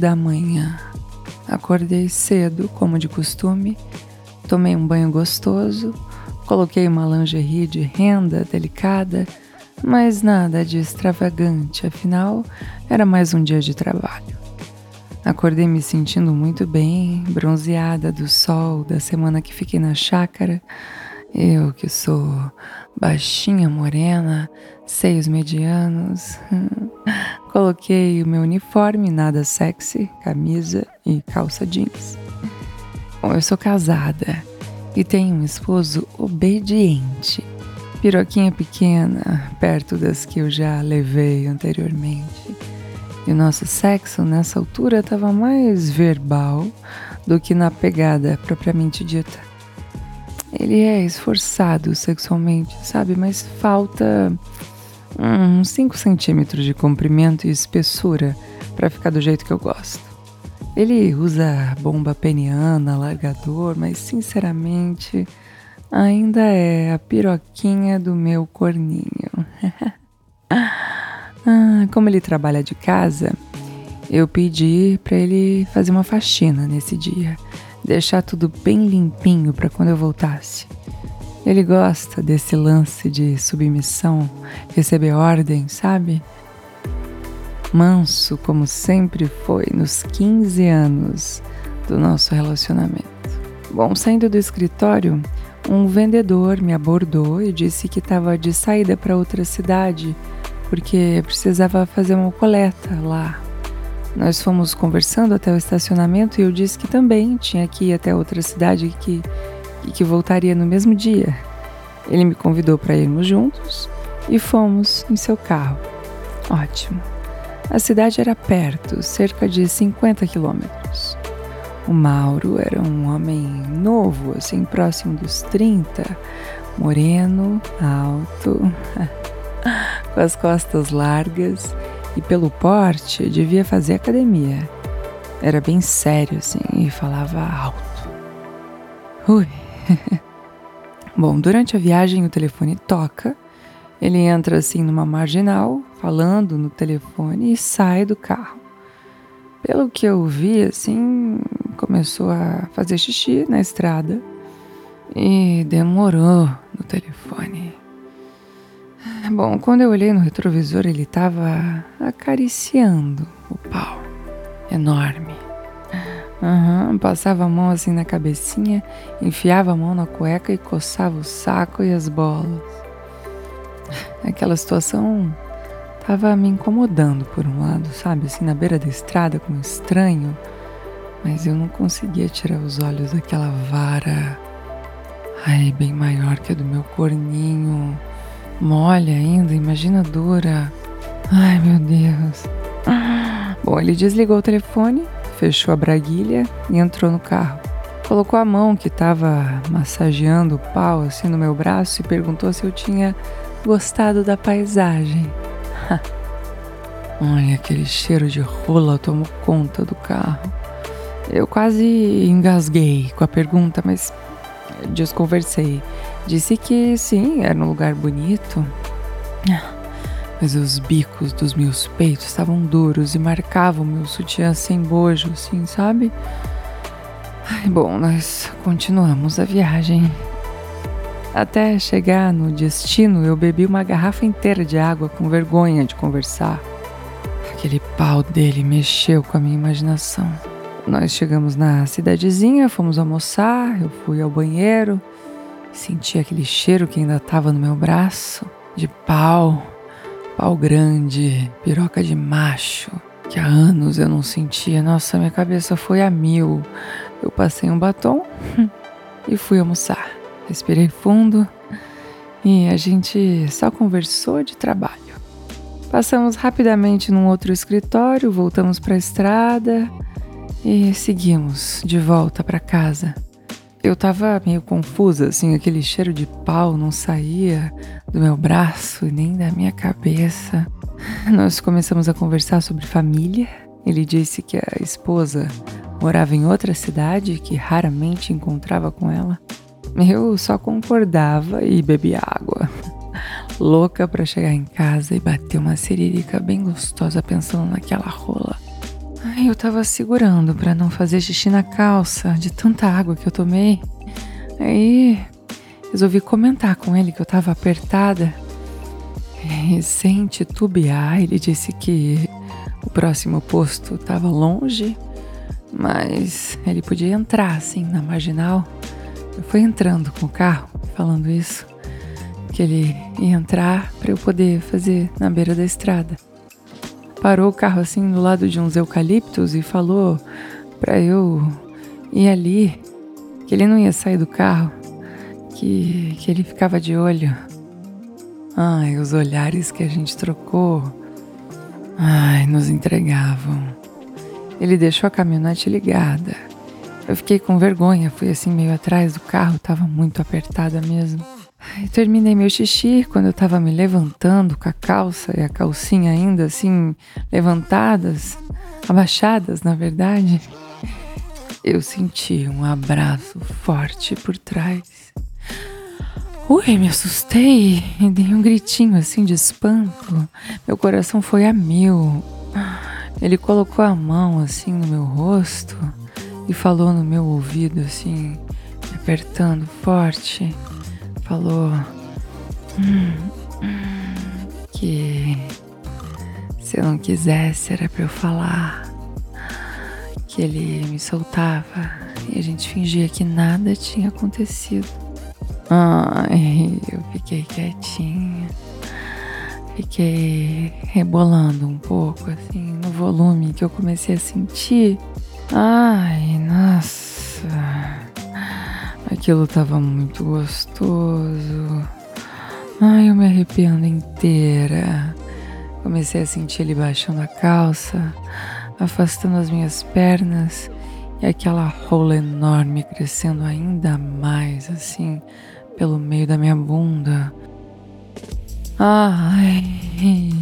Da manhã. Acordei cedo, como de costume, tomei um banho gostoso, coloquei uma lingerie de renda delicada, mas nada de extravagante, afinal era mais um dia de trabalho. Acordei me sentindo muito bem, bronzeada do sol da semana que fiquei na chácara. Eu que sou baixinha, morena, seios medianos. Coloquei o meu uniforme, nada sexy, camisa e calça jeans. Bom, eu sou casada e tenho um esposo obediente. Piroquinha pequena, perto das que eu já levei anteriormente. E o nosso sexo nessa altura estava mais verbal do que na pegada propriamente dita. Ele é esforçado sexualmente, sabe? Mas falta uns 5 centímetros de comprimento e espessura para ficar do jeito que eu gosto. Ele usa bomba peniana, largador, mas sinceramente ainda é a piroquinha do meu corninho. ah, como ele trabalha de casa, eu pedi para ele fazer uma faxina nesse dia, deixar tudo bem limpinho para quando eu voltasse. Ele gosta desse lance de submissão, receber ordem, sabe? Manso, como sempre foi nos 15 anos do nosso relacionamento. Bom, saindo do escritório, um vendedor me abordou e disse que estava de saída para outra cidade porque precisava fazer uma coleta lá. Nós fomos conversando até o estacionamento e eu disse que também tinha que ir até outra cidade que, e que voltaria no mesmo dia. Ele me convidou para irmos juntos e fomos em seu carro. Ótimo. A cidade era perto, cerca de 50 quilômetros. O Mauro era um homem novo, assim, próximo dos 30, moreno, alto, com as costas largas e pelo porte devia fazer academia. Era bem sério, assim, e falava alto. Ui. Bom, durante a viagem o telefone toca, ele entra assim numa marginal, falando no telefone e sai do carro. Pelo que eu vi, assim, começou a fazer xixi na estrada e demorou no telefone. Bom, quando eu olhei no retrovisor, ele estava acariciando o pau. Enorme. Uhum, passava a mão assim na cabecinha, enfiava a mão na cueca e coçava o saco e as bolas. Aquela situação tava me incomodando por um lado, sabe? Assim, na beira da estrada, como estranho. Mas eu não conseguia tirar os olhos daquela vara. Ai, bem maior que a do meu corninho Mole ainda, imagina dura. Ai, meu Deus. Bom, ele desligou o telefone, fechou a braguilha e entrou no carro. Colocou a mão que estava massageando o pau assim no meu braço e perguntou se eu tinha gostado da paisagem. Olha, aquele cheiro de rola tomou conta do carro. Eu quase engasguei com a pergunta, mas desconversei. Disse que sim, era um lugar bonito. Mas os bicos dos meus peitos estavam duros e marcavam meu sutiã sem bojo, assim, sabe? Ai, bom, nós continuamos a viagem. Até chegar no destino, eu bebi uma garrafa inteira de água com vergonha de conversar. Aquele pau dele mexeu com a minha imaginação. Nós chegamos na cidadezinha, fomos almoçar, eu fui ao banheiro, Senti aquele cheiro que ainda estava no meu braço, de pau, pau grande, piroca de macho, que há anos eu não sentia. Nossa, minha cabeça foi a mil. Eu passei um batom e fui almoçar. Respirei fundo e a gente só conversou de trabalho. Passamos rapidamente num outro escritório, voltamos para a estrada e seguimos de volta para casa. Eu tava meio confusa, assim, aquele cheiro de pau não saía do meu braço e nem da minha cabeça. Nós começamos a conversar sobre família. Ele disse que a esposa morava em outra cidade, que raramente encontrava com ela. Eu só concordava e bebia água. Louca para chegar em casa e bater uma siririca bem gostosa pensando naquela rola. Eu tava segurando para não fazer xixi na calça de tanta água que eu tomei. Aí resolvi comentar com ele que eu tava apertada. E, sem titubear, ele disse que o próximo posto estava longe, mas ele podia entrar assim na marginal. Eu fui entrando com o carro, falando isso, que ele ia entrar para eu poder fazer na beira da estrada parou o carro assim do lado de uns eucaliptos e falou para eu ir ali, que ele não ia sair do carro, que, que ele ficava de olho. Ai, os olhares que a gente trocou, ai, nos entregavam. Ele deixou a caminhonete ligada. Eu fiquei com vergonha, fui assim meio atrás do carro, tava muito apertada mesmo. Terminei meu xixi quando eu tava me levantando com a calça e a calcinha ainda assim levantadas, abaixadas na verdade. Eu senti um abraço forte por trás. Ui, me assustei e dei um gritinho assim de espanto. Meu coração foi a mil. Ele colocou a mão assim no meu rosto e falou no meu ouvido assim, apertando forte falou hum, que se eu não quisesse era para eu falar, que ele me soltava e a gente fingia que nada tinha acontecido. Ai, eu fiquei quietinha. Fiquei rebolando um pouco, assim, no volume que eu comecei a sentir. Ai, nossa. Aquilo tava muito gostoso. Ai, eu me arrepiando inteira. Comecei a sentir ele baixando a calça, afastando as minhas pernas e aquela rola enorme crescendo ainda mais assim pelo meio da minha bunda. Ai,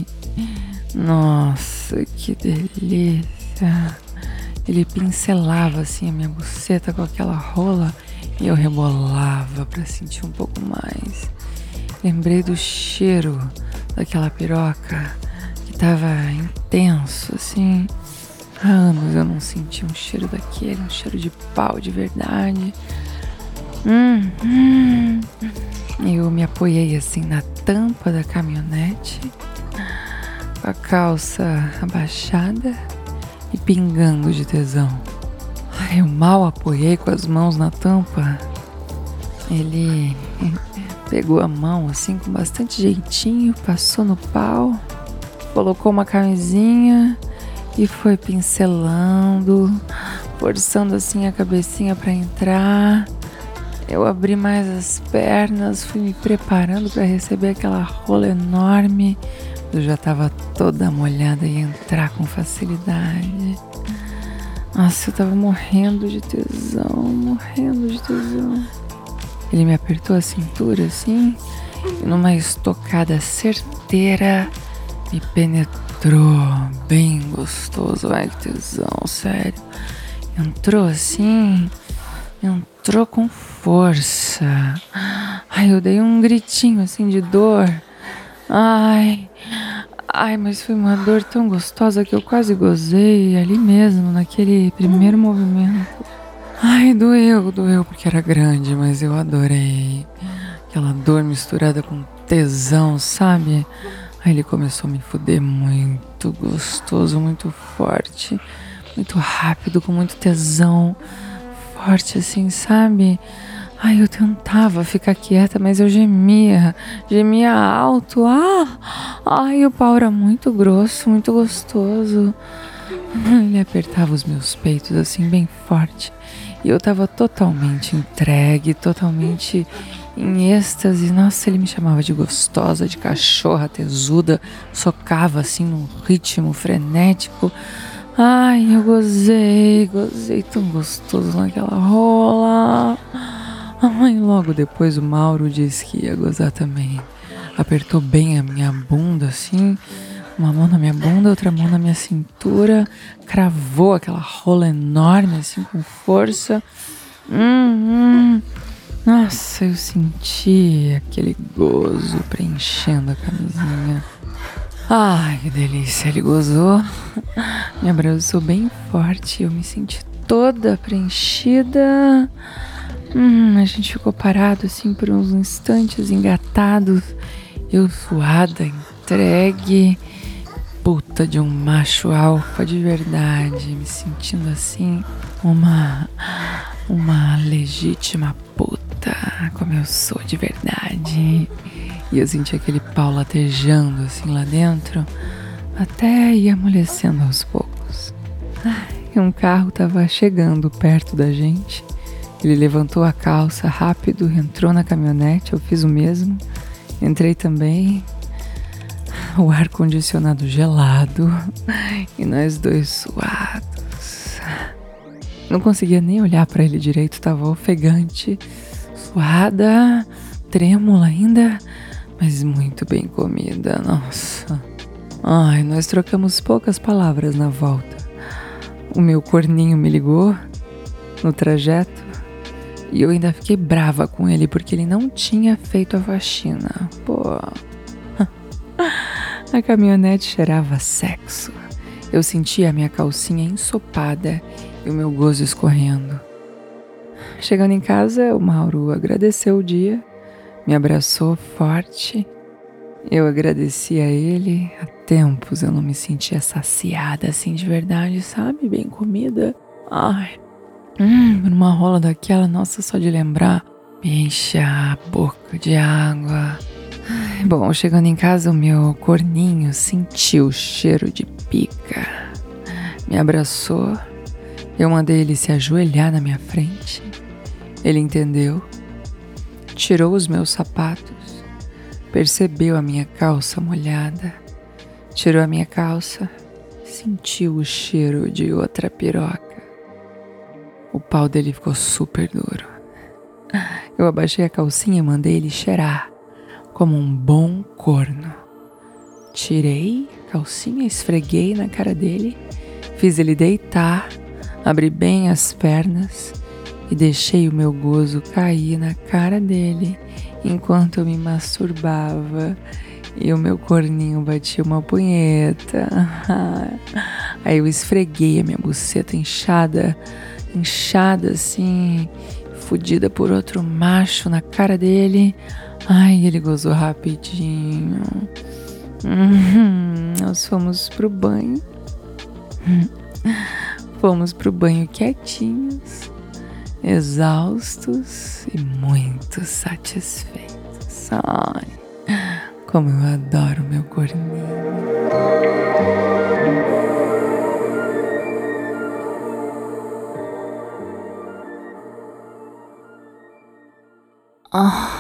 nossa, que delícia! Ele pincelava assim a minha buceta com aquela rola e eu rebolava para sentir um pouco mais. Lembrei do cheiro daquela piroca que tava intenso, assim. Há anos eu não sentia um cheiro daquele, um cheiro de pau de verdade. Hum, hum. Eu me apoiei assim na tampa da caminhonete, com a calça abaixada e pingando de tesão. Eu mal apoiei com as mãos na tampa. Ele pegou a mão assim com bastante jeitinho, passou no pau, colocou uma camisinha e foi pincelando, forçando assim a cabecinha para entrar. Eu abri mais as pernas, fui me preparando para receber aquela rola enorme. Eu já estava toda molhada e entrar com facilidade. Nossa, eu tava morrendo de tesão, morrendo de tesão. Ele me apertou a cintura assim e numa estocada certeira me penetrou bem gostoso. Ai, que tesão, sério. Entrou assim, entrou com força. Ai, eu dei um gritinho assim de dor. Ai, Ai, mas foi uma dor tão gostosa que eu quase gozei ali mesmo, naquele primeiro movimento. Ai, doeu, doeu porque era grande, mas eu adorei. Aquela dor misturada com tesão, sabe? Aí ele começou a me fuder muito gostoso, muito forte, muito rápido, com muito tesão, forte assim, sabe? Ai, eu tentava ficar quieta, mas eu gemia, gemia alto. Ah! Ai, o pau era muito grosso, muito gostoso. Ele apertava os meus peitos assim bem forte. E eu tava totalmente entregue, totalmente em êxtase. Nossa, ele me chamava de gostosa, de cachorra tesuda, socava assim num ritmo frenético. Ai, eu gozei, gozei tão gostoso naquela rola. Ai, logo depois o Mauro disse que ia gozar também. Apertou bem a minha bunda assim, uma mão na minha bunda, outra mão na minha cintura, cravou aquela rola enorme assim com força. Hum, hum. Nossa, eu senti aquele gozo preenchendo a camisinha. Ai, que delícia, ele gozou. Me abraçou bem forte, eu me senti toda preenchida. Hum, a gente ficou parado assim por uns instantes, engatados. Eu suada, entregue. Puta de um macho alfa de verdade, me sentindo assim, uma uma legítima puta, como eu sou de verdade. E eu senti aquele pau latejando assim lá dentro, até ir amolecendo aos poucos. E um carro tava chegando perto da gente. Ele levantou a calça rápido, entrou na caminhonete, eu fiz o mesmo. Entrei também. O ar condicionado gelado e nós dois suados. Não conseguia nem olhar para ele direito, estava ofegante, suada, trêmula ainda, mas muito bem comida, nossa. Ai, nós trocamos poucas palavras na volta. O meu corninho me ligou no trajeto e eu ainda fiquei brava com ele porque ele não tinha feito a faxina. Pô. A caminhonete cheirava sexo. Eu sentia a minha calcinha ensopada e o meu gozo escorrendo. Chegando em casa, o Mauro agradeceu o dia, me abraçou forte. Eu agradeci a ele. Há tempos eu não me sentia saciada assim de verdade, sabe? Bem comida. Ai, hum, numa rola daquela, nossa, só de lembrar, me enche a boca de água. Bom, chegando em casa, o meu corninho sentiu o cheiro de pica. Me abraçou eu mandei ele se ajoelhar na minha frente. Ele entendeu, tirou os meus sapatos, percebeu a minha calça molhada, tirou a minha calça, sentiu o cheiro de outra piroca. O pau dele ficou super duro. Eu abaixei a calcinha e mandei ele cheirar, como um bom corno. Tirei a calcinha, esfreguei na cara dele, fiz ele deitar Abri bem as pernas e deixei o meu gozo cair na cara dele enquanto eu me masturbava e o meu corninho batia uma punheta. Aí eu esfreguei a minha buceta inchada, inchada assim, fudida por outro macho na cara dele. Ai, ele gozou rapidinho. Uhum, nós fomos pro banho. Fomos pro banho quietinhos, exaustos e muito satisfeitos. Ai, como eu adoro meu corninho. 아,